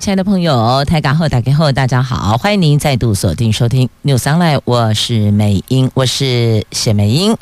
亲爱的朋友，台港后打开后，大家好，欢迎您再度锁定收听 News Online，我是美英，我是谢美英。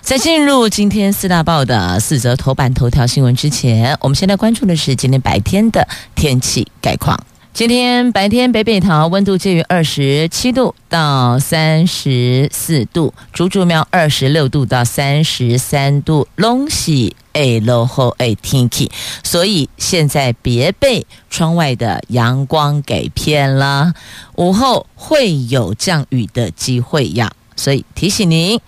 在进入今天四大报的四则头版头条新闻之前，我们先来关注的是今天白天的天气概况。今天白天北北桃温度介于二十七度到三十四度，竹竹苗二十六度到三十三度，拢是哎落后哎天气，所以现在别被窗外的阳光给骗了，午后会有降雨的机会呀，所以提醒您。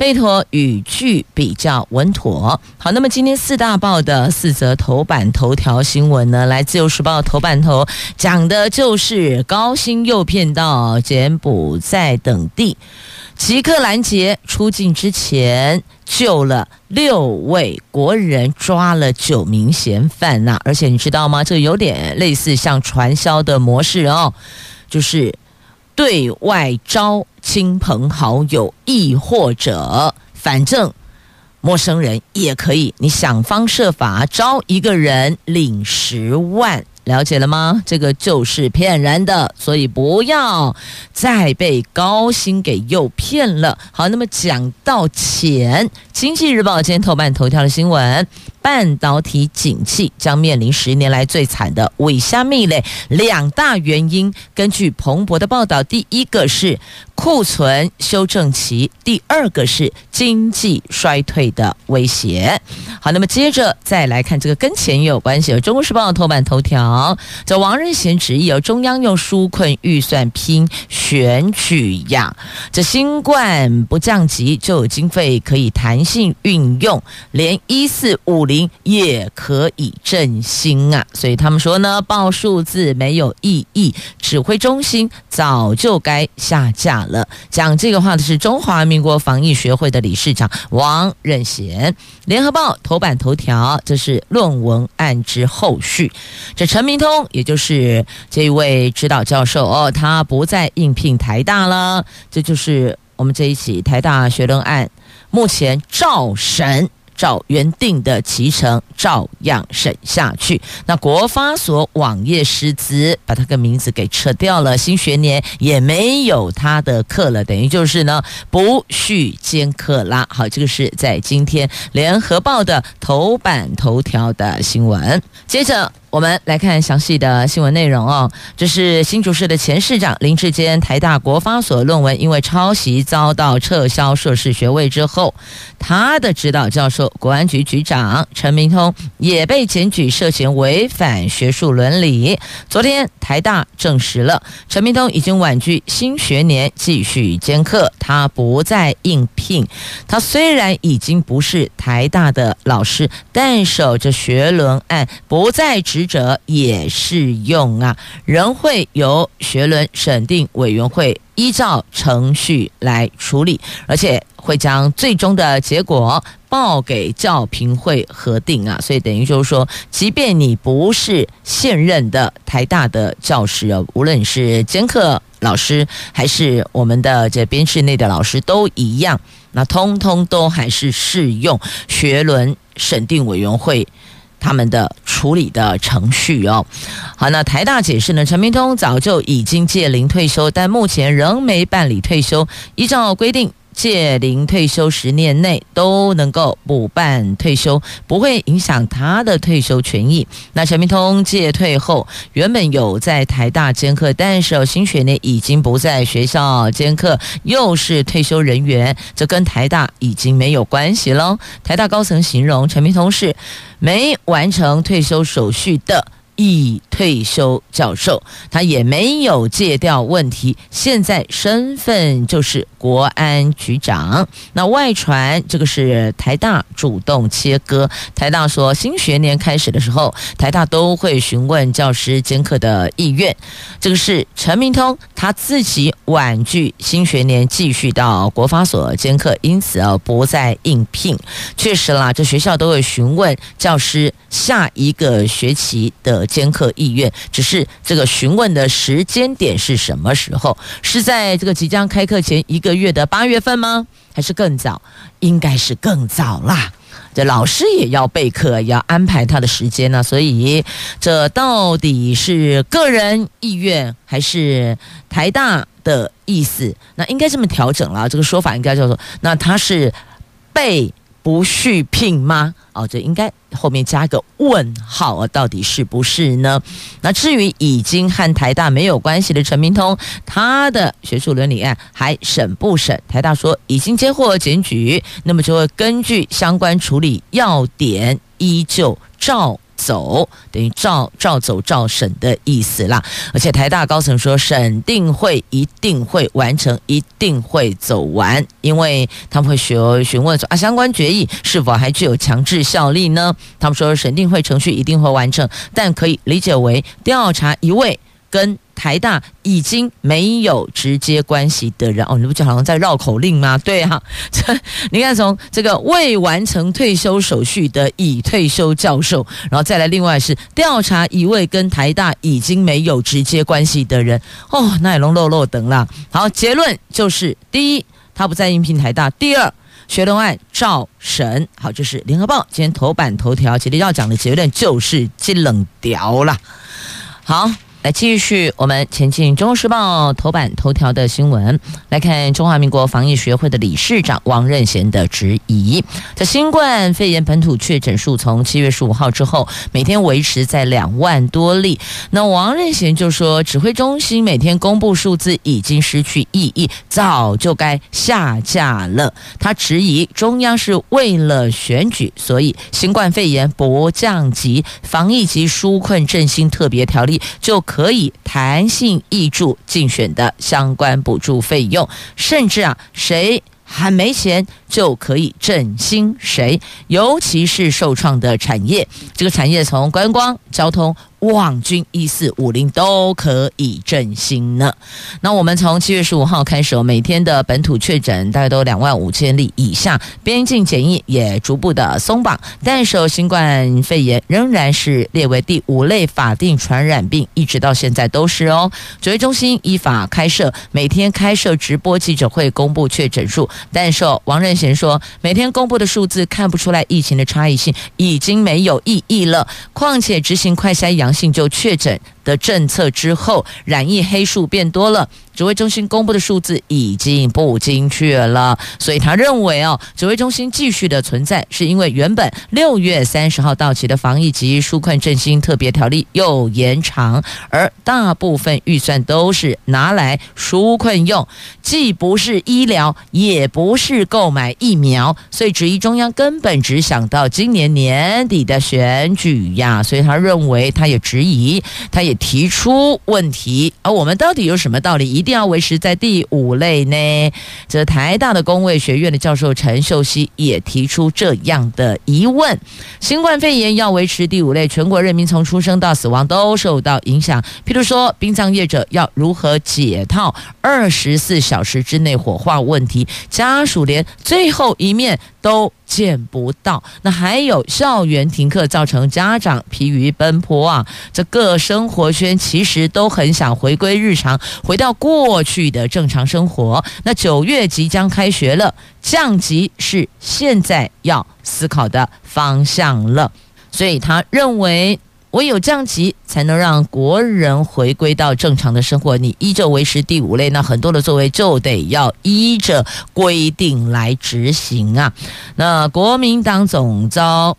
备妥雨具比较稳妥。好，那么今天四大报的四则头版头条新闻呢，来自由时报头版头讲的就是高薪诱骗到柬埔寨等地，奇克拦截出境之前救了六位国人，抓了九名嫌犯呐、而且你知道吗？这有点类似像传销的模式哦，就是。对外招亲朋好友，亦或者反正陌生人也可以，你想方设法招一个人领十万。了解了吗？这个就是骗人的，所以不要再被高薪给诱骗了。好，那么讲到钱，《经济日报》今天头版头条的新闻：半导体景气将面临十年来最惨的尾虾蜜类两大原因。根据彭博的报道，第一个是库存修正期，第二个是经济衰退的威胁。好，那么接着再来看这个跟钱也有关系，《有中国时报》头版头条。这王任贤执意，由中央用纾困预算拼选举呀。这新冠不降级，就有经费可以弹性运用，连一四五零也可以振兴啊。所以他们说呢，报数字没有意义，指挥中心早就该下架了。讲这个话的是中华民国防疫学会的理事长王任贤。联合报头版头条，这是论文案之后续。这陈明通，也就是这一位指导教授哦，他不再应聘台大了。这就是我们这一起台大学伦案，目前照审。照原定的骑程照样审下去。那国发所网页师资，把他个名字给撤掉了，新学年也没有他的课了，等于就是呢不续兼课啦。好，这个是在今天联合报的头版头条的新闻。接着。我们来看详细的新闻内容哦。这是新竹市的前市长林志坚，台大国发所论文因为抄袭遭到撤销硕士学位之后，他的指导教授国安局局长陈明通也被检举涉嫌违反学术伦理。昨天台大证实了陈明通已经婉拒新学年继续兼课，他不再应聘。他虽然已经不是台大的老师，但守着学伦案不再执。职责也适用啊，仍会由学伦审定委员会依照程序来处理，而且会将最终的结果报给教评会核定啊。所以等于就是说，即便你不是现任的台大的教师，无论是兼课老师还是我们的这编制内的老师都一样，那通通都还是适用学伦审定委员会。他们的处理的程序哦，好，那台大解释呢，陈明通早就已经届龄退休，但目前仍没办理退休。依照规定，届龄退休十年内都能够补办退休，不会影响他的退休权益。那陈明通届退后，原本有在台大兼课，但是新学年已经不在学校兼课，又是退休人员，这跟台大已经没有关系喽。台大高层形容陈明通是。没完成退休手续的已退休教授，他也没有戒掉问题，现在身份就是国安局长。那外传这个是台大主动切割，台大说新学年开始的时候，台大都会询问教师兼课的意愿。这个是陈明通他自己婉拒新学年继续到国发所兼课，因此啊不再应聘。确实啦，这学校都会询问教师下一个学期的。兼课意愿，只是这个询问的时间点是什么时候？是在这个即将开课前一个月的八月份吗？还是更早？应该是更早啦。这老师也要备课，要安排他的时间呢。所以，这到底是个人意愿还是台大的意思？那应该这么调整了。这个说法应该叫做：那他是被。不续聘吗？哦，这应该后面加个问号啊，到底是不是呢？那至于已经和台大没有关系的陈明通，他的学术伦理案还审不审？台大说已经接获检举，那么就会根据相关处理要点，依旧照。走等于照照走照审的意思啦，而且台大高层说审定会一定会完成，一定会走完，因为他们会询询问说啊，相关决议是否还具有强制效力呢？他们说审定会程序一定会完成，但可以理解为调查一位跟。台大已经没有直接关系的人哦，你不就好像在绕口令吗？对啊，这你看，从这个未完成退休手续的已退休教授，然后再来另外是调查一位跟台大已经没有直接关系的人哦，那也龙漏漏等了。好，结论就是：第一，他不再应聘台大；第二，学龙案照审。好，这是联合报今天头版头条，今天要讲的结论就是金冷调了。好。来继续，我们前进《中国时报》头版头条的新闻，来看中华民国防疫学会的理事长王任贤的质疑。在新冠肺炎本土确诊数从七月十五号之后，每天维持在两万多例。那王任贤就说，指挥中心每天公布数字已经失去意义，早就该下架了。他质疑中央是为了选举，所以新冠肺炎不降级，防疫及纾困振兴特别条例就。可以弹性挹注竞选的相关补助费用，甚至啊，谁还没钱就可以振兴谁，尤其是受创的产业，这个产业从观光、交通。望军一四五零都可以振兴呢。那我们从七月十五号开始，每天的本土确诊大概都两万五千例以下，边境检疫也逐步的松绑，但是新冠肺炎仍然是列为第五类法定传染病，一直到现在都是哦。指挥中心依法开设，每天开设直播记者会公布确诊数，但是王任贤说，每天公布的数字看不出来疫情的差异性，已经没有意义了。况且执行快筛阳。阳性就确诊的政策之后，染疫黑数变多了。指挥中心公布的数字已经不精确了，所以他认为哦，指挥中心继续的存在，是因为原本六月三十号到期的防疫及纾困振兴特别条例又延长，而大部分预算都是拿来纾困用，既不是医疗，也不是购买疫苗，所以质疑中央根本只想到今年年底的选举呀，所以他认为他也质疑，他也提出问题，而我们到底有什么道理？一定。要维持在第五类呢？这台大的工卫学院的教授陈秀熙也提出这样的疑问：新冠肺炎要维持第五类，全国人民从出生到死亡都受到影响。譬如说，殡葬业者要如何解套二十四小时之内火化问题？家属连最后一面都见不到，那还有校园停课，造成家长疲于奔波啊！这各生活圈其实都很想回归日常，回到过去的正常生活。那九月即将开学了，降级是现在要思考的方向了。所以他认为。唯有降级，才能让国人回归到正常的生活。你依旧维持第五类，那很多的作为就得要依着规定来执行啊。那国民党总召、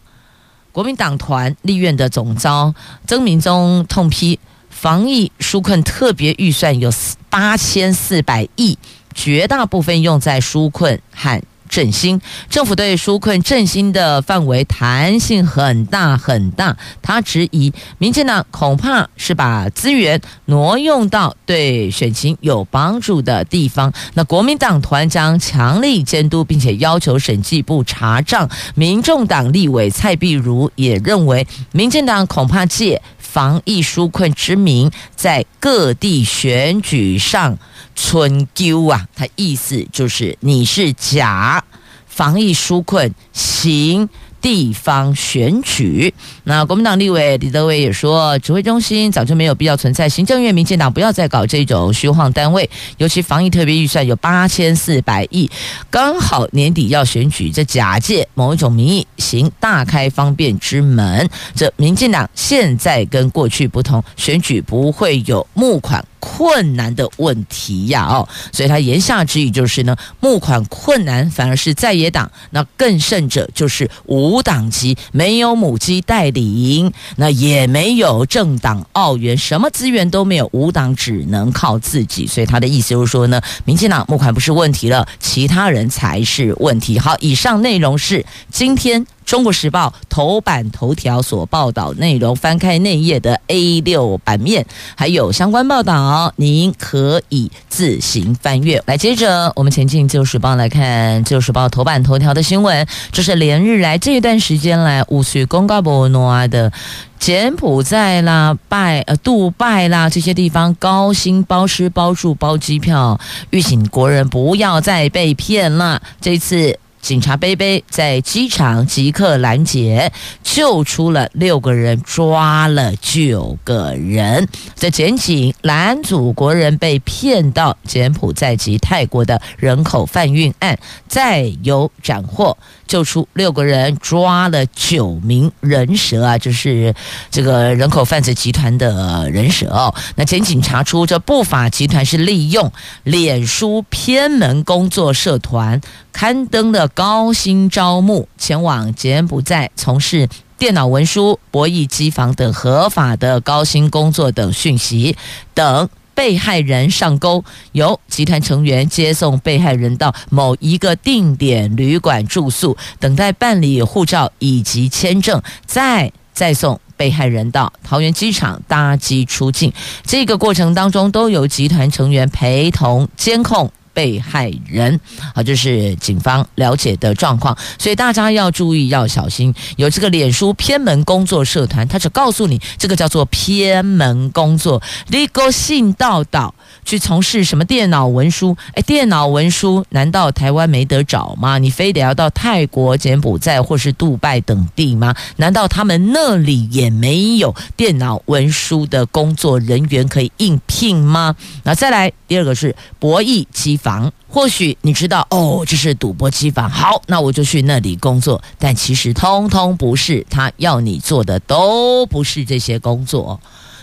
国民党团立院的总召曾铭宗痛批，防疫纾困特别预算有八千四百亿，绝大部分用在纾困和振兴。政府对纾困振兴的范围弹性很大很大，他质疑民进党恐怕是把资源挪用到对选情有帮助的地方。那国民党团将强力监督，并且要求审计部查账。民众党立委蔡壁如也认为，民进党恐怕借防疫纾困之名，在各地选举上村丢啊！他意思就是你是假防疫纾困行。地方选举，那国民党立委李德伟也说，指挥中心早就没有必要存在，行政院、民进党不要再搞这种虚晃单位，尤其防疫特别预算有八千四百亿，刚好年底要选举，这假借某一种名义行大开方便之门，这民进党现在跟过去不同，选举不会有募款。困难的问题呀，哦，所以他言下之意就是呢，募款困难反而是在野党，那更甚者就是无党籍，没有母鸡带领，那也没有政党澳援，什么资源都没有，无党只能靠自己。所以他的意思就是说呢，民进党募款不是问题了，其他人才是问题。好，以上内容是今天。中国时报头版头条所报道内容，翻开内页的 A 六版面，还有相关报道，您可以自行翻阅。来，接着我们前进《自由时报》来看《自由时报》头版头条的新闻，这是连日来这一段时间来，五岁公告伯诺的柬埔寨啦、拜呃杜拜啦这些地方，高薪包吃包住包机票，预请国人不要再被骗了。这次。警察杯杯在机场即刻拦截，救出了六个人，抓了九个人。在检警拦阻国人被骗到柬埔寨及泰国的人口贩运案，再有斩获。救出六个人，抓了九名人蛇啊！就是这个人口贩子集团的人蛇哦。那检警查出，这不法集团是利用脸书偏门工作社团刊登的高薪招募，前往柬埔寨从事电脑文书、博弈机房等合法的高薪工作等讯息等。被害人上钩，由集团成员接送被害人到某一个定点旅馆住宿，等待办理护照以及签证，再再送被害人到桃园机场搭机出境。这个过程当中，都由集团成员陪同监控。被害人，好，这是警方了解的状况，所以大家要注意，要小心。有这个脸书偏门工作社团，他只告诉你这个叫做偏门工作，你个信道道去从事什么电脑文书？哎，电脑文书难道台湾没得找吗？你非得要到泰国、柬埔寨或是杜拜等地吗？难道他们那里也没有电脑文书的工作人员可以应聘吗？那再来第二个是博弈机房，或许你知道哦，这是赌博机房。好，那我就去那里工作。但其实通通不是，他要你做的都不是这些工作，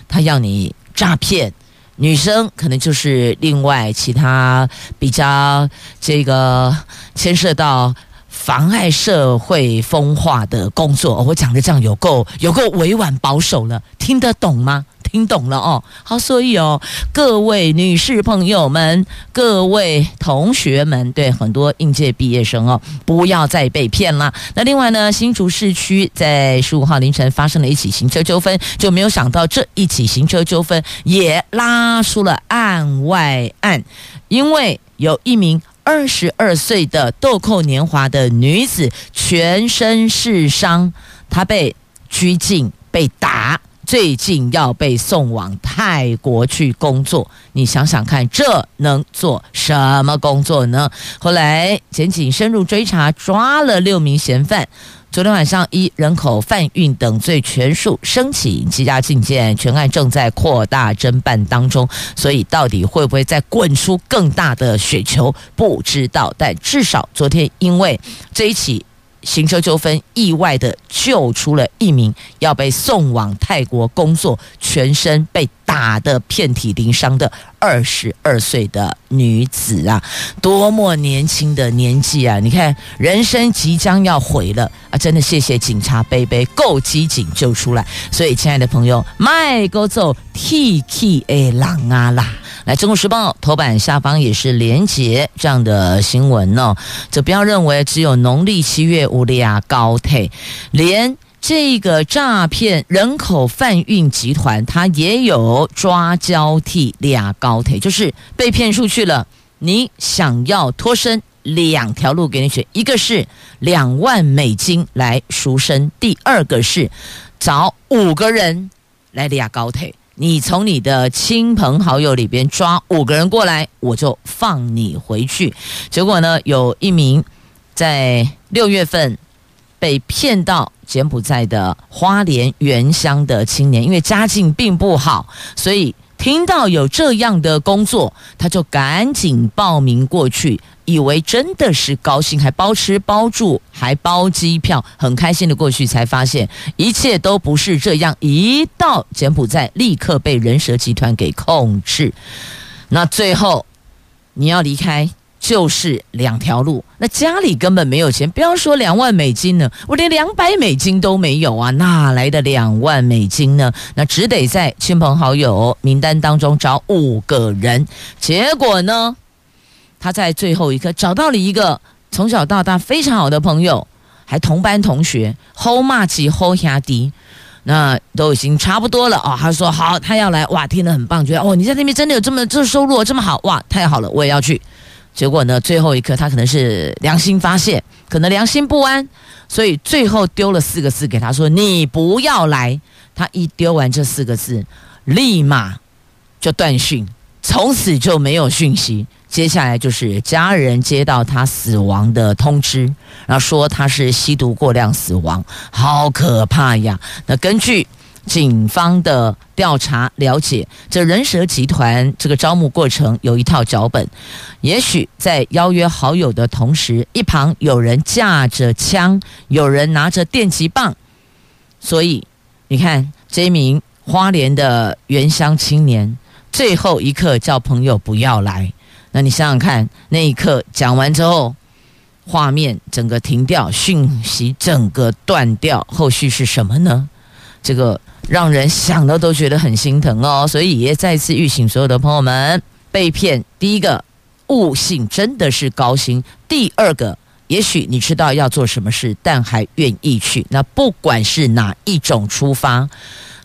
他要你诈骗女生，可能就是另外其他比较这个牵涉到妨碍社会风化的工作。我讲的这样有够有够委婉保守了，听得懂吗？听懂了哦，好，所以哦，各位女士朋友们，各位同学们，对很多应届毕业生哦，不要再被骗了。那另外呢，新竹市区在十五号凌晨发生了一起行车纠纷，就没有想到这一起行车纠纷也拉出了案外案，因为有一名二十二岁的豆蔻年华的女子全身是伤，她被拘禁，被打。最近要被送往泰国去工作，你想想看，这能做什么工作呢？后来检警深入追查，抓了六名嫌犯。昨天晚上依人口贩运等罪全数申请羁押禁见，全案正在扩大侦办当中。所以到底会不会再滚出更大的雪球，不知道。但至少昨天因为这一起。行车纠纷，意外的救出了一名要被送往泰国工作、全身被打得遍体鳞伤的二十二岁的女子啊，多么年轻的年纪啊！你看，人生即将要毁了啊！真的谢谢警察杯杯够机警救出来。所以，亲爱的朋友，迈哥走 T K A 狼啊啦！来，《中国时报》头版下方也是连结这样的新闻哦。就不要认为只有农历七月乌利亚高铁连。这个诈骗人口贩运集团，他也有抓交替俩高铁，就是被骗出去了。你想要脱身，两条路给你选：一个是两万美金来赎身，第二个是找五个人来俩高铁。你从你的亲朋好友里边抓五个人过来，我就放你回去。结果呢，有一名在六月份被骗到。柬埔寨的花莲原乡的青年，因为家境并不好，所以听到有这样的工作，他就赶紧报名过去，以为真的是高薪，还包吃包住，还包机票，很开心的过去，才发现一切都不是这样。一到柬埔寨，立刻被人蛇集团给控制。那最后你要离开。就是两条路，那家里根本没有钱，不要说两万美金呢，我连两百美金都没有啊，哪来的两万美金呢？那只得在亲朋好友名单当中找五个人，结果呢，他在最后一刻找到了一个从小到大非常好的朋友，还同班同学，后骂起后压低，那都已经差不多了哦。他说好，他要来，哇，听得很棒，觉得哦，你在那边真的有这么这收入这么好，哇，太好了，我也要去。结果呢，最后一刻他可能是良心发现，可能良心不安，所以最后丢了四个字给他说：“你不要来。”他一丢完这四个字，立马就断讯，从此就没有讯息。接下来就是家人接到他死亡的通知，然后说他是吸毒过量死亡，好可怕呀！那根据。警方的调查了解，这人蛇集团这个招募过程有一套脚本。也许在邀约好友的同时，一旁有人架着枪，有人拿着电击棒。所以，你看这一名花莲的原乡青年，最后一刻叫朋友不要来。那你想想看，那一刻讲完之后，画面整个停掉，讯息整个断掉，后续是什么呢？这个。让人想到都觉得很心疼哦，所以也再次预警所有的朋友们，被骗，第一个悟性真的是高薪，第二个，也许你知道要做什么事，但还愿意去，那不管是哪一种出发，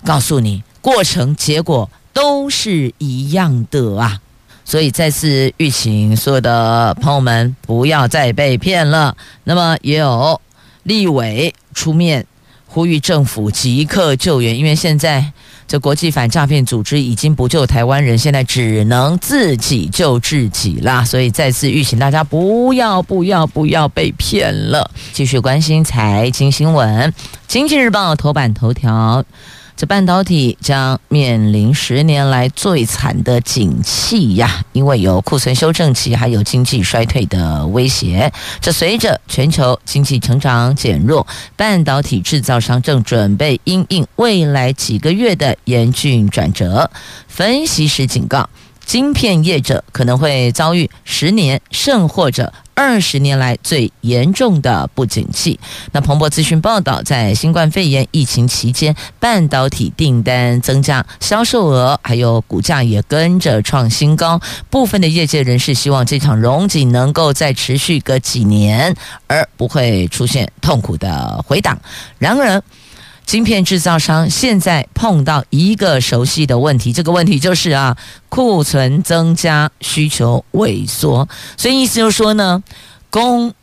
告诉你，过程结果都是一样的啊，所以再次预警所有的朋友们，不要再被骗了。那么也有立委出面。呼吁政府即刻救援，因为现在这国际反诈骗组织已经不救台湾人，现在只能自己救自己啦。所以再次预请大家不要、不要、不要被骗了。继续关心财经新闻，《经济日报》头版头条。这半导体将面临十年来最惨的景气呀，因为有库存修正期，还有经济衰退的威胁。这随着全球经济成长减弱，半导体制造商正准备因应未来几个月的严峻转折。分析师警告，晶片业者可能会遭遇十年甚或者。二十年来最严重的不景气。那彭博资讯报道，在新冠肺炎疫情期间，半导体订单增加，销售额还有股价也跟着创新高。部分的业界人士希望这场荣景能够再持续个几年，而不会出现痛苦的回档。然而，晶片制造商现在碰到一个熟悉的问题，这个问题就是啊，库存增加，需求萎缩，所以意思就是说呢，供。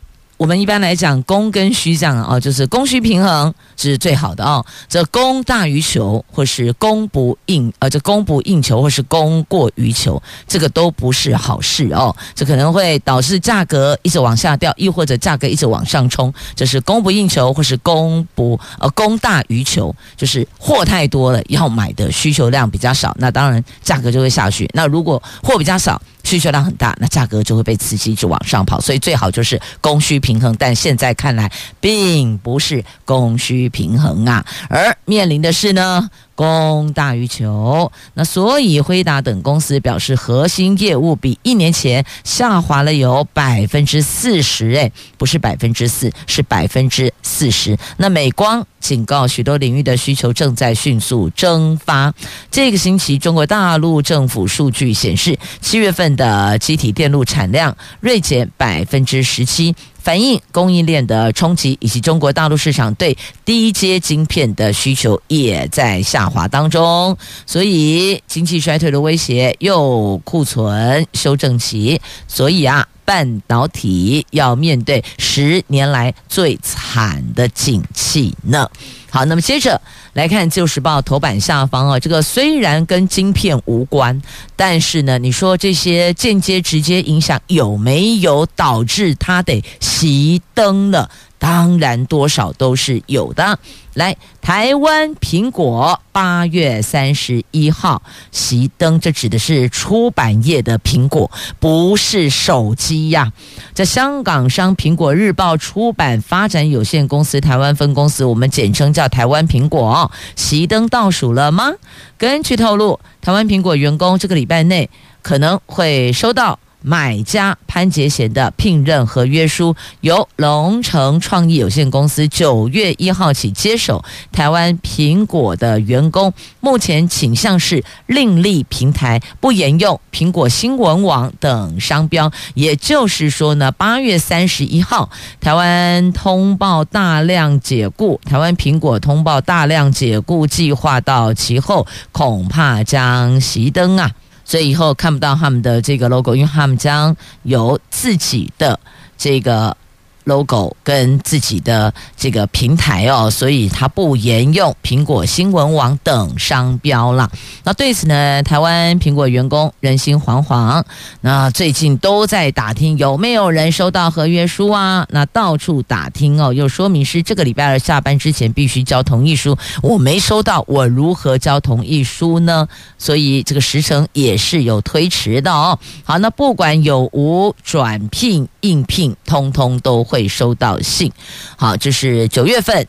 我们一般来讲，供跟需这样啊，就是供需平衡是最好的哦。这供大于求，或是供不应，呃，这供不应求，或是供过于求，这个都不是好事哦。这可能会导致价格一直往下掉，亦或者价格一直往上冲。这是供不应求，或是供不呃供大于求，就是货太多了，要买的需求量比较少，那当然价格就会下去。那如果货比较少，需求量很大，那价格就会被刺激，一直往上跑。所以最好就是供需平衡，但现在看来并不是供需平衡啊，而面临的是呢。供大于求。那所以辉达等公司表示，核心业务比一年前下滑了有百分之四十，诶，不是百分之四，是百分之四十。那美光警告，许多领域的需求正在迅速蒸发。这个星期，中国大陆政府数据显示，七月份的积体电路产量锐减百分之十七。反映供应链的冲击，以及中国大陆市场对低阶晶片的需求也在下滑当中，所以经济衰退的威胁又库存修正期，所以啊，半导体要面对十年来最惨的景气呢。好，那么接着来看《旧时报》头版下方啊，这个虽然跟晶片无关，但是呢，你说这些间接、直接影响有没有导致它得熄灯了？当然，多少都是有的。来，台湾苹果八月三十一号熄灯，这指的是出版业的苹果，不是手机呀。在香港商苹果日报出版发展有限公司台湾分公司，我们简称叫台湾苹果，熄灯倒数了吗？根据透露，台湾苹果员工这个礼拜内可能会收到。买家潘杰贤的聘任合约书由龙城创意有限公司九月一号起接手台湾苹果的员工，目前倾向是另立平台，不沿用苹果新闻网等商标。也就是说呢，八月三十一号，台湾通报大量解雇，台湾苹果通报大量解雇计划到其后，恐怕将熄灯啊。所以以后看不到他们的这个 logo，因为他们将有自己的这个。Logo 跟自己的这个平台哦，所以它不沿用苹果新闻网等商标了。那对此呢，台湾苹果员工人心惶惶。那最近都在打听有没有人收到合约书啊？那到处打听哦，又说明是这个礼拜二下班之前必须交同意书。我没收到，我如何交同意书呢？所以这个时程也是有推迟的哦。好，那不管有无转聘应聘，通通都。会收到信，好，这是九月份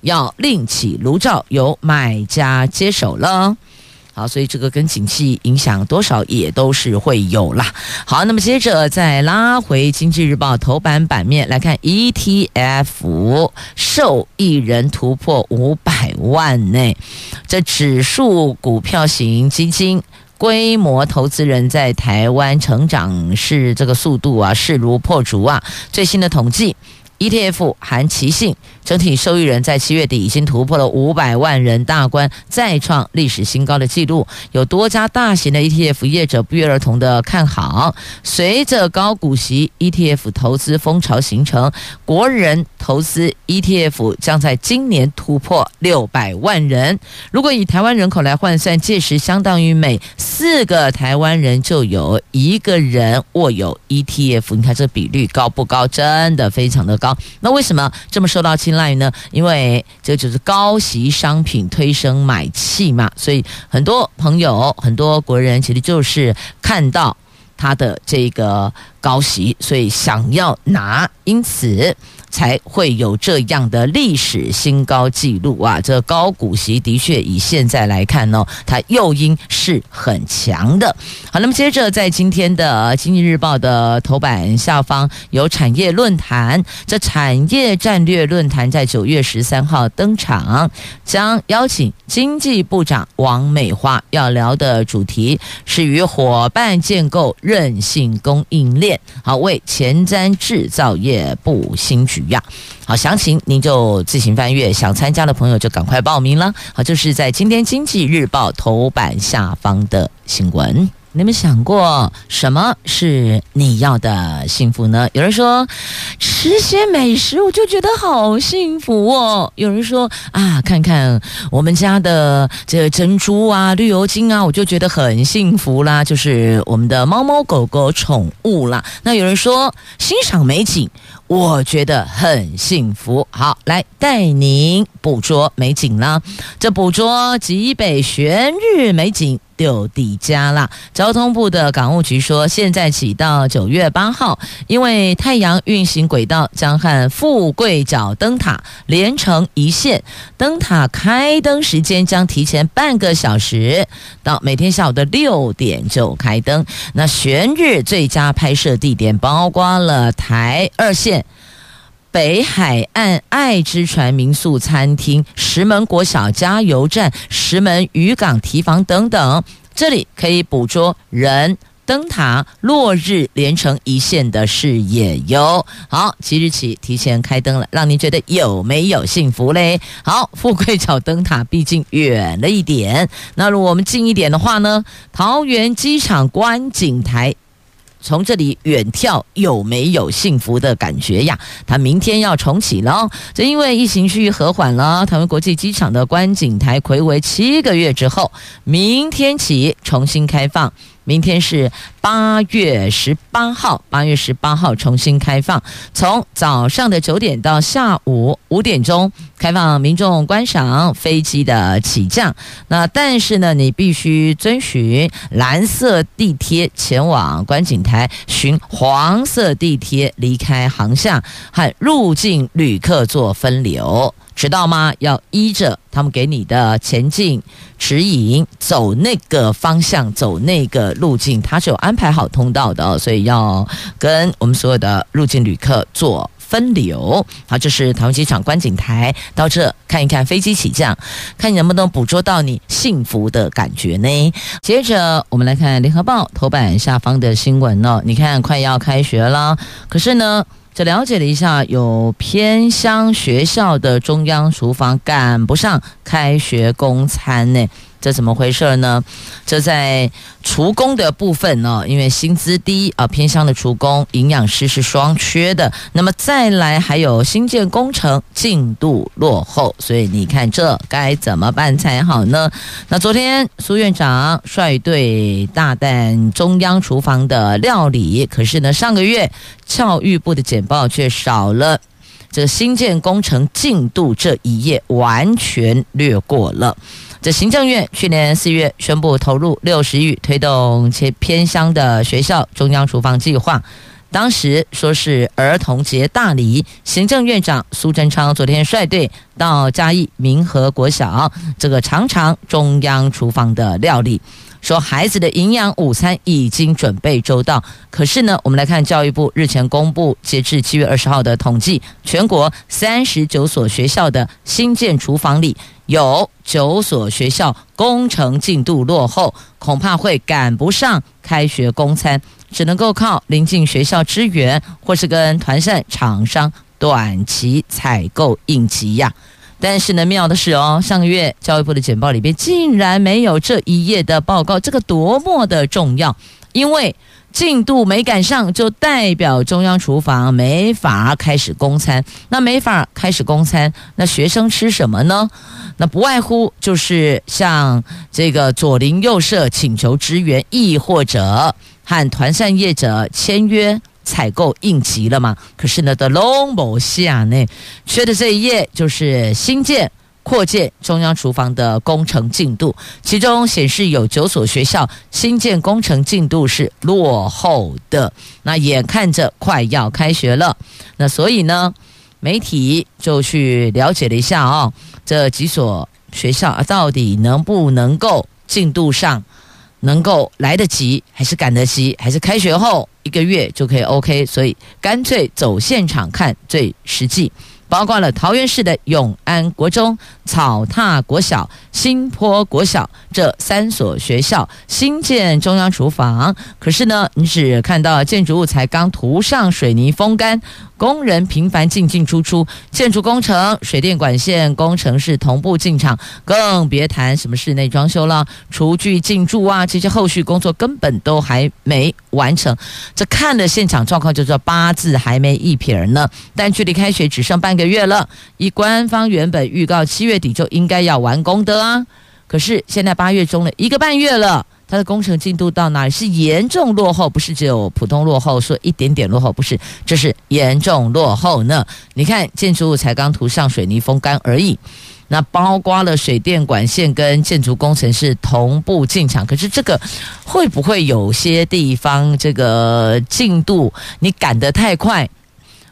要另起炉灶，由买家接手了。好，所以这个跟景气影响多少也都是会有啦。好，那么接着再拉回《经济日报》头版版面来看，ETF 受益人突破五百万呢。这指数股票型基金。规模投资人在台湾成长是这个速度啊，势如破竹啊！最新的统计，ETF 含奇信。整体受益人在七月底已经突破了五百万人大关，再创历史新高的纪录。有多家大型的 ETF 业者不约而同的看好，随着高股息 ETF 投资风潮形成，国人投资 ETF 将在今年突破六百万人。如果以台湾人口来换算，届时相当于每四个台湾人就有一个人握有 ETF。你看这比率高不高？真的非常的。那为什么这么受到青睐呢？因为这就是高息商品推升买气嘛，所以很多朋友、很多国人其实就是看到它的这个高息，所以想要拿，因此。才会有这样的历史新高纪录啊！这高股息的确以现在来看呢，它诱因是很强的。好，那么接着在今天的《经济日报》的头版下方有产业论坛，这产业战略论坛在九月十三号登场，将邀请经济部长王美花，要聊的主题是与伙伴建构韧性供应链，好，为前瞻制造业布新局。呀，好，详情您就自行翻阅，想参加的朋友就赶快报名了。好，就是在今天《经济日报》头版下方的新闻。你们想过什么是你要的幸福呢？有人说吃些美食，我就觉得好幸福哦。有人说啊，看看我们家的这珍珠啊、绿油精啊，我就觉得很幸福啦。就是我们的猫猫狗狗宠物啦。那有人说欣赏美景。我觉得很幸福。好，来带您捕捉美景啦。这捕捉极北悬日美景，就抵家啦。交通部的港务局说，现在起到九月八号，因为太阳运行轨道将和富贵角灯塔连成一线，灯塔开灯时间将提前半个小时，到每天下午的六点就开灯。那悬日最佳拍摄地点包括了台二线。北海岸爱之船民宿餐厅、石门国小加油站、石门渔港提防等等，这里可以捕捉人、灯塔、落日连成一线的视野哟。好，即日起提前开灯了，让您觉得有没有幸福嘞？好，富贵角灯塔毕竟远了一点，那如果我们近一点的话呢？桃园机场观景台。从这里远眺有没有幸福的感觉呀？它明天要重启了，这因为疫情趋于和缓了，台湾国际机场的观景台睽违七个月之后，明天起重新开放。明天是八月十八号，八月十八号重新开放，从早上的九点到下午五点钟开放民众观赏飞机的起降。那但是呢，你必须遵循蓝色地贴前往观景台，循黄色地贴离开航向，和入境旅客做分流。知道吗？要依着他们给你的前进指引走那个方向，走那个路径，它是有安排好通道的，所以要跟我们所有的入境旅客做分流。好，这是台湾机场观景台，到这看一看飞机起降，看你能不能捕捉到你幸福的感觉呢？接着我们来看联合报头版下方的新闻哦，你看快要开学了，可是呢？这了解了一下，有偏乡学校的中央厨房赶不上开学供餐呢。这怎么回事呢？这在厨工的部分呢，因为薪资低啊，偏乡的厨工、营养师是双缺的。那么再来还有新建工程进度落后，所以你看这该怎么办才好呢？那昨天苏院长率队大啖中央厨房的料理，可是呢，上个月教育部的简报却少了这新建工程进度这一页，完全略过了。这行政院去年四月宣布投入六十亿推动且偏乡的学校中央厨房计划，当时说是儿童节大礼。行政院长苏贞昌昨天率队到嘉义民和国小这个尝尝中央厨房的料理。说孩子的营养午餐已经准备周到，可是呢，我们来看教育部日前公布截至七月二十号的统计，全国三十九所学校的新建厨房里，有九所学校工程进度落后，恐怕会赶不上开学供餐，只能够靠邻近学校支援，或是跟团膳厂商短期采购应急呀。但是呢，妙的是哦，上个月教育部的简报里边竟然没有这一页的报告，这个多么的重要！因为进度没赶上，就代表中央厨房没法开始供餐。那没法开始供餐，那学生吃什么呢？那不外乎就是向这个左邻右舍请求支援，亦或者和团膳业者签约。采购应急了嘛？可是呢，的龙某下呢，缺的这一页就是新建、扩建中央厨房的工程进度，其中显示有九所学校新建工程进度是落后的。那眼看着快要开学了，那所以呢，媒体就去了解了一下哦，这几所学校到底能不能够进度上？能够来得及，还是赶得及，还是开学后一个月就可以 OK？所以干脆走现场看最实际。包括了桃园市的永安国中、草踏国小、新坡国小这三所学校新建中央厨房，可是呢，你只看到建筑物才刚涂上水泥风干。工人频繁进进出出，建筑工程、水电管线工程是同步进场，更别谈什么室内装修了。厨具进驻啊，这些后续工作根本都还没完成。这看的现场状况就叫八字还没一撇呢。但距离开学只剩半个月了，以官方原本预告七月底就应该要完工的啊，可是现在八月中了，一个半月了。它的工程进度到哪里？是严重落后，不是只有普通落后，说一点点落后，不是，这是严重落后呢。你看，建筑物才刚涂上水泥风干而已。那包括了水电管线跟建筑工程是同步进场。可是这个会不会有些地方这个进度你赶得太快？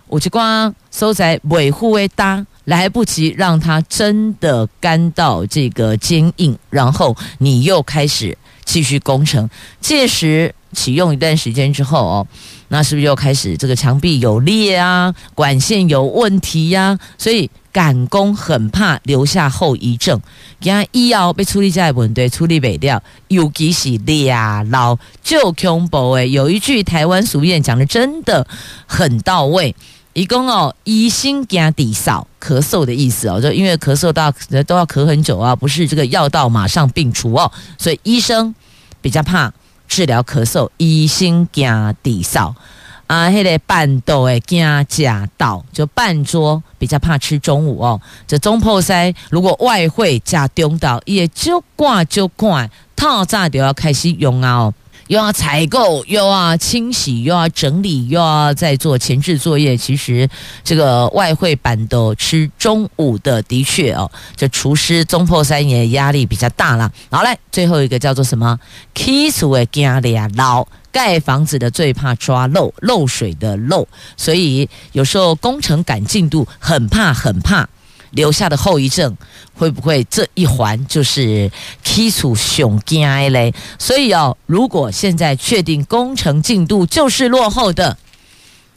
我就光收在尾护为大。来不及让它真的干到这个坚硬，然后你又开始继续工程。届时启用一段时间之后哦，那是不是又开始这个墙壁有裂啊，管线有问题呀、啊？所以赶工很怕留下后遗症。讲医药被处理在问题处理不掉，尤其是俩老就恐怖诶。有一句台湾俗谚讲的真的很到位。一共哦，医生惊地扫咳嗽的意思哦，就因为咳嗽到都要咳很久啊，不是这个药到马上病除哦，所以医生比较怕治疗咳嗽，医生惊地扫啊，迄个半桌诶惊假到，就半桌比较怕吃中午哦，这中破塞如果外汇加中岛也就挂就挂，套炸就要开始用啊哦。又要采购，又要清洗，又要整理，又要再做前置作业。其实这个外汇版的吃中午的，的确哦，这厨师总铺师也压力比较大了。好嘞，最后一个叫做什么？起厝的惊俩老，盖房子的最怕抓漏，漏水的漏。所以有时候工程赶进度，很怕很怕。留下的后遗症会不会这一环就是基础熊惊嘞？所以哦，如果现在确定工程进度就是落后的，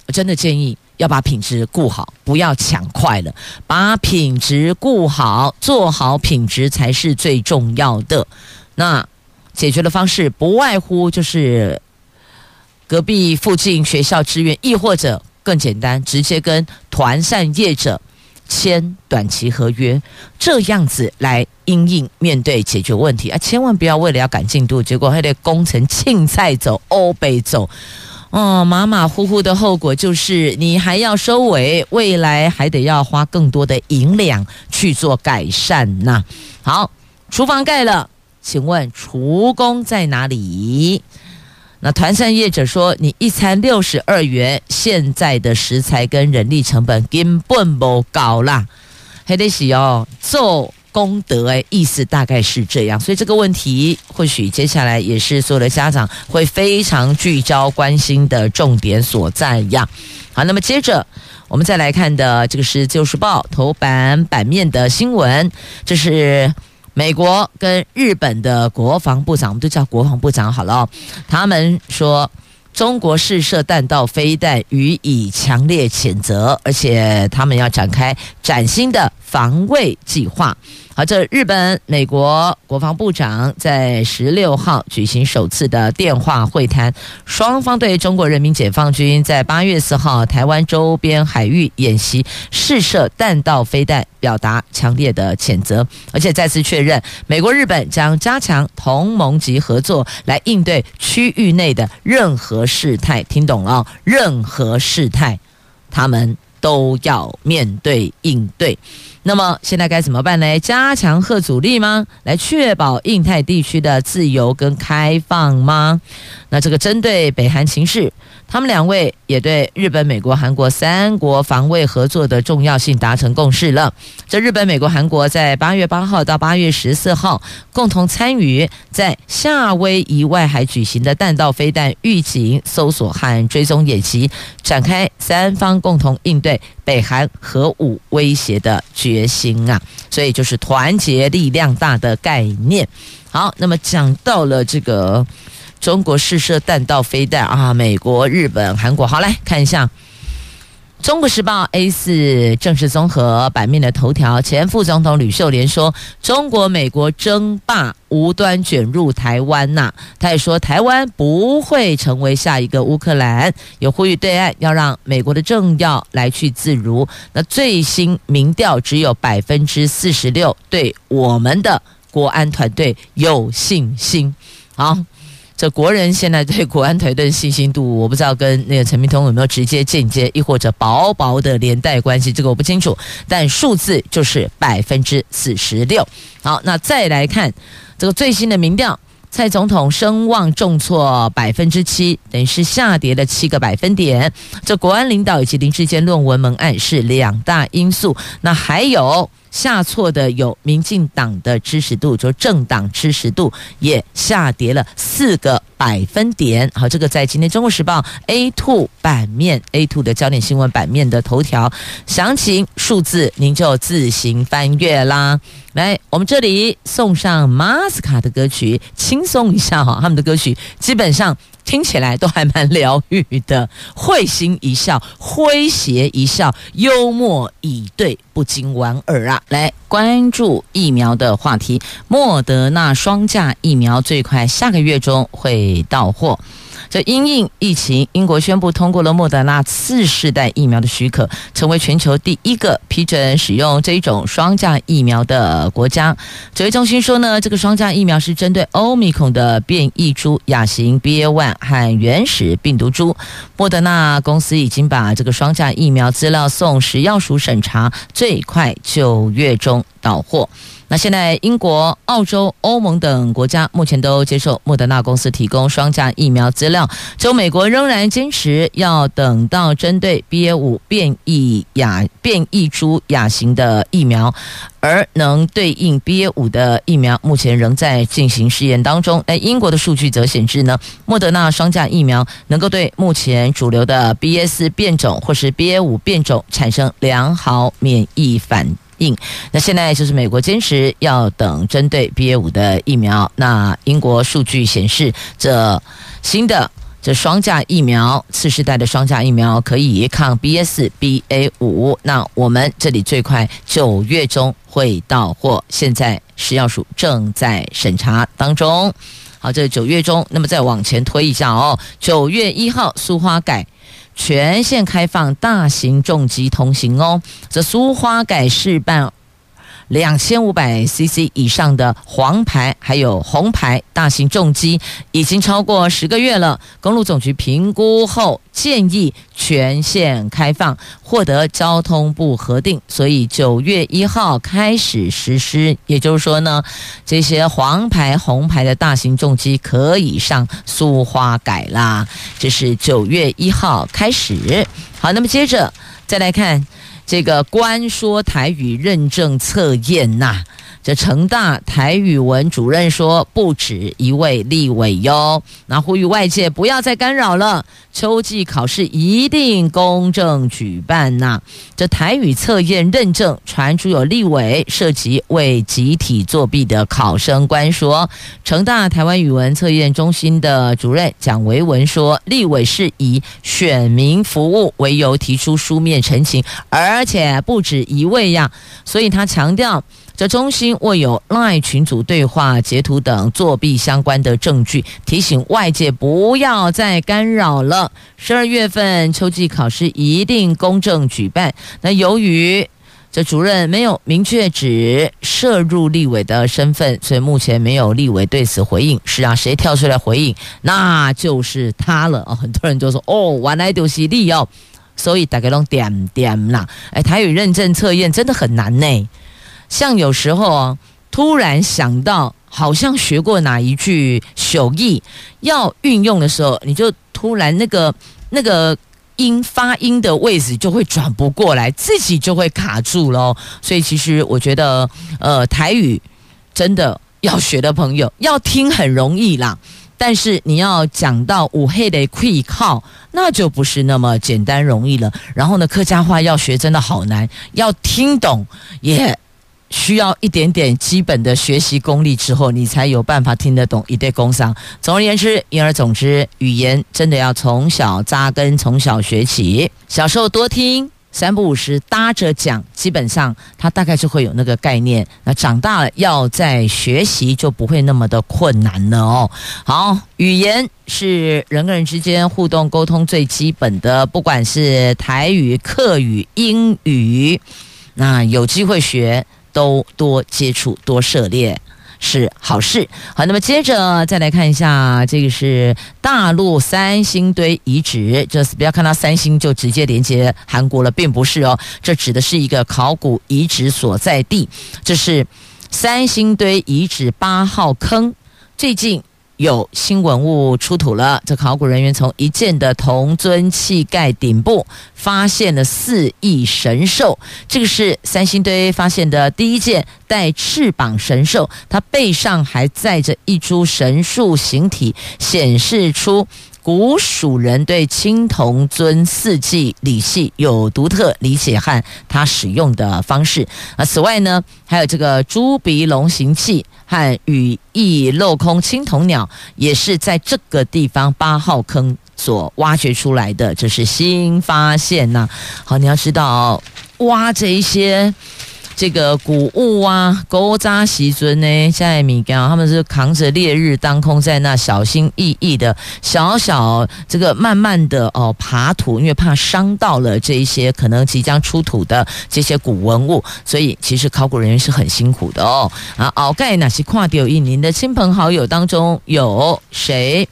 我真的建议要把品质顾好，不要抢快了，把品质顾好，做好品质才是最重要的。那解决的方式不外乎就是隔壁附近学校支援，亦或者更简单，直接跟团扇业者。签短期合约，这样子来因应面对解决问题啊！千万不要为了要赶进度，结果还得工程青菜走欧北走，哦，马马虎虎的后果就是你还要收尾，未来还得要花更多的银两去做改善呐。好，厨房盖了，请问厨工在哪里？那团膳业者说：“你一餐六十二元，现在的食材跟人力成本根本不高啦，还得是哦做功德诶，意思大概是这样。所以这个问题，或许接下来也是所有的家长会非常聚焦关心的重点所在呀。好，那么接着我们再来看的这个是《旧时报》头版版面的新闻，这是。”美国跟日本的国防部长，我们都叫国防部长好了哦。他们说，中国试射弹道飞弹，予以强烈谴责，而且他们要展开崭新的防卫计划。好，这日本、美国国防部长在十六号举行首次的电话会谈，双方对中国人民解放军在八月四号台湾周边海域演习试射弹道飞弹表达强烈的谴责，而且再次确认美国、日本将加强同盟及合作来应对区域内的任何事态。听懂了？任何事态，他们都要面对应对。那么现在该怎么办呢？加强核阻力吗？来确保印太地区的自由跟开放吗？那这个针对北韩情势，他们两位也对日本、美国、韩国三国防卫合作的重要性达成共识了。这日本、美国、韩国在八月八号到八月十四号共同参与在夏威夷外海举行的弹道飞弹预警、搜索和追踪演习，展开三方共同应对北韩核武威胁的决心啊！所以就是团结力量大的概念。好，那么讲到了这个。中国试射弹道飞弹啊！美国、日本、韩国，好，来看一下《中国时报》A 四正式综合版面的头条。前副总统吕秀莲说：“中国、美国争霸无端卷入台湾呐。”他也说：“台湾不会成为下一个乌克兰。”有呼吁对岸要让美国的政要来去自如。那最新民调只有百分之四十六，对我们的国安团队有信心。好。这国人现在对国安团队信心度，我不知道跟那个陈明通有没有直接、间接，亦或者薄薄的连带关系，这个我不清楚。但数字就是百分之四十六。好，那再来看这个最新的民调，蔡总统声望重挫百分之七，等于是下跌了七个百分点。这国安领导以及林志坚论文门案是两大因素。那还有。下挫的有民进党的支持度，就政党支持度也下跌了四个百分点。好，这个在今天《中国时报》A two 版面 A two 的焦点新闻版面的头条，详情数字您就自行翻阅啦。来，我们这里送上马斯卡的歌曲，轻松一下哈。他们的歌曲基本上听起来都还蛮疗愈的，会心一笑，诙谐一笑，幽默以对，不禁莞尔啊。来关注疫苗的话题，莫德纳双价疫苗最快下个月中会到货。这因应疫情，英国宣布通过了莫德纳次世代疫苗的许可，成为全球第一个批准使用这一种双价疫苗的国家。指挥中心说呢，这个双价疫苗是针对欧米孔的变异株亚型 BA.1 和原始病毒株。莫德纳公司已经把这个双价疫苗资料送食药署审查，最快九月中到货。那现在，英国、澳洲、欧盟等国家目前都接受莫德纳公司提供双价疫苗资料，只有美国仍然坚持要等到针对 BA 五变异亚变异株亚型的疫苗，而能对应 BA 五的疫苗，目前仍在进行试验当中。那英国的数据则显示呢，莫德纳双价疫苗能够对目前主流的 BA 四变种或是 BA 五变种产生良好免疫反应。那现在就是美国坚持要等针对 BA 五的疫苗。那英国数据显示，这新的这双价疫苗，次世代的双价疫苗可以抗 BSBA 五。那我们这里最快九月中会到货，现在食药署正在审查当中。好，这九月中，那么再往前推一下哦，九月一号苏花改。全线开放大型重机通行哦，这苏花改试办两千五百 CC 以上的黄牌还有红牌大型重机已经超过十个月了。公路总局评估后建议全线开放，获得交通部核定，所以九月一号开始实施。也就是说呢，这些黄牌、红牌的大型重机可以上苏花改啦。这是九月一号开始。好，那么接着再来看。这个官说台语认证测验呐。这成大台语文主任说，不止一位立委哟，那呼吁外界不要再干扰了。秋季考试一定公正举办呐。这台语测验认证传出有立委涉及为集体作弊的考生官说，成大台湾语文测验中心的主任蒋维文说，立委是以选民服务为由提出书面陈情，而且不止一位呀，所以他强调。这中心握有 LINE 群组对话截图等作弊相关的证据，提醒外界不要再干扰了。十二月份秋季考试一定公正举办。那由于这主任没有明确指涉入立委的身份，所以目前没有立委对此回应。是啊，谁跳出来回应，那就是他了。哦，很多人就说哦，原来就是你哦，所以大家拢点点啦。哎，台语认证测验真的很难呢。像有时候啊，突然想到，好像学过哪一句手艺，要运用的时候，你就突然那个那个音发音的位置就会转不过来，自己就会卡住喽。所以其实我觉得，呃，台语真的要学的朋友，要听很容易啦，但是你要讲到五黑的气靠，那就不是那么简单容易了。然后呢，客家话要学真的好难，要听懂也。需要一点点基本的学习功力之后，你才有办法听得懂一对工商。总而言之，言而总之，语言真的要从小扎根，从小学起。小时候多听，三不五时搭着讲，基本上他大概就会有那个概念。那长大了要再学习，就不会那么的困难了哦。好，语言是人跟人之间互动沟通最基本的，不管是台语、客语、英语，那有机会学。都多接触、多涉猎是好事。好，那么接着再来看一下，这个是大陆三星堆遗址，就是不要看到三星就直接连接韩国了，并不是哦，这指的是一个考古遗址所在地，这是三星堆遗址八号坑。最近有新文物出土了。这考古人员从一件的铜尊器盖顶部发现了四翼神兽，这个是三星堆发现的第一件带翅膀神兽，它背上还载着一株神树形体，显示出。古蜀人对青铜尊四器礼器有独特理解和他使用的方式啊。此外呢，还有这个猪鼻龙形器和羽翼镂空青铜鸟，也是在这个地方八号坑所挖掘出来的，这是新发现呐。好，你要知道，挖这一些。这个古物啊，古早时阵呢，在米干他们是扛着烈日当空，在那小心翼翼的，小小这个慢慢的哦爬土，因为怕伤到了这一些可能即将出土的这些古文物，所以其实考古人员是很辛苦的哦。啊，鳌盖那些跨掉印，您的亲朋好友当中有谁？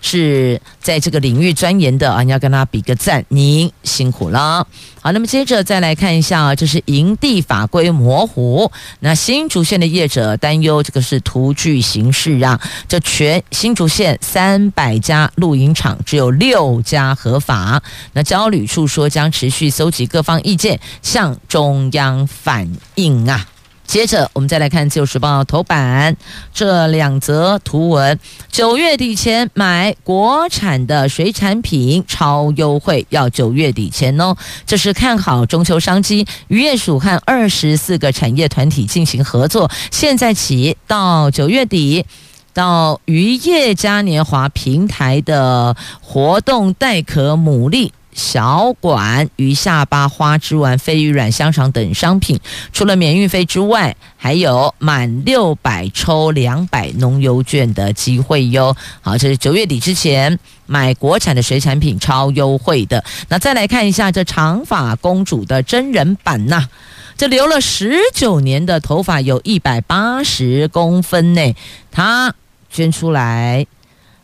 是在这个领域钻研的啊，你要跟他比个赞，您辛苦了。好，那么接着再来看一下啊，这是营地法规模糊。那新竹县的业者担忧这个是徒具形式啊，这全新竹县三百家露营场只有六家合法。那交旅处说将持续搜集各方意见，向中央反映啊。接着，我们再来看《自由时报》头版这两则图文：九月底前买国产的水产品超优惠，要九月底前哦。这是看好中秋商机，渔业署和二十四个产业团体进行合作，现在起到九月底，到渔业嘉年华平台的活动带壳牡蛎。小管、鱼下巴、花枝丸、飞鱼软、香肠等商品，除了免运费之外，还有满六百抽两百农油券的机会哟。好，这是九月底之前买国产的水产品超优惠的。那再来看一下这长发公主的真人版呐，这留了十九年的头发有一百八十公分呢，她捐出来。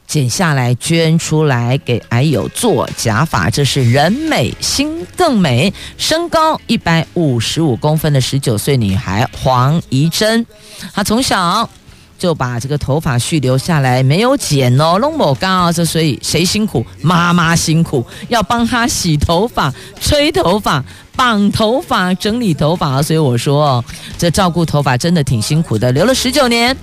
剪下来捐出来给癌友做假发，这是人美心更美。身高一百五十五公分的十九岁女孩黄怡珍，她从小就把这个头发续留下来，没有剪哦，拢无高。这所以谁辛苦？妈妈辛苦，要帮她洗头发、吹头发、绑头发、整理头发。所以我说，这照顾头发真的挺辛苦的，留了十九年。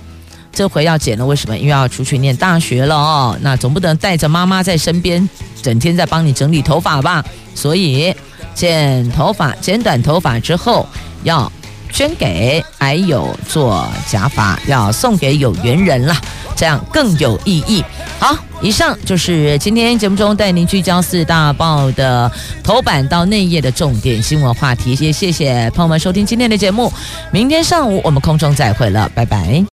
这回要剪了，为什么？因为要出去念大学了哦。那总不能带着妈妈在身边，整天在帮你整理头发吧？所以剪头发、剪短头发之后，要捐给癌友做假发，要送给有缘人了，这样更有意义。好，以上就是今天节目中带您聚焦四大报的头版到内页的重点新闻话题。谢谢谢谢朋友们收听今天的节目，明天上午我们空中再会了，拜拜。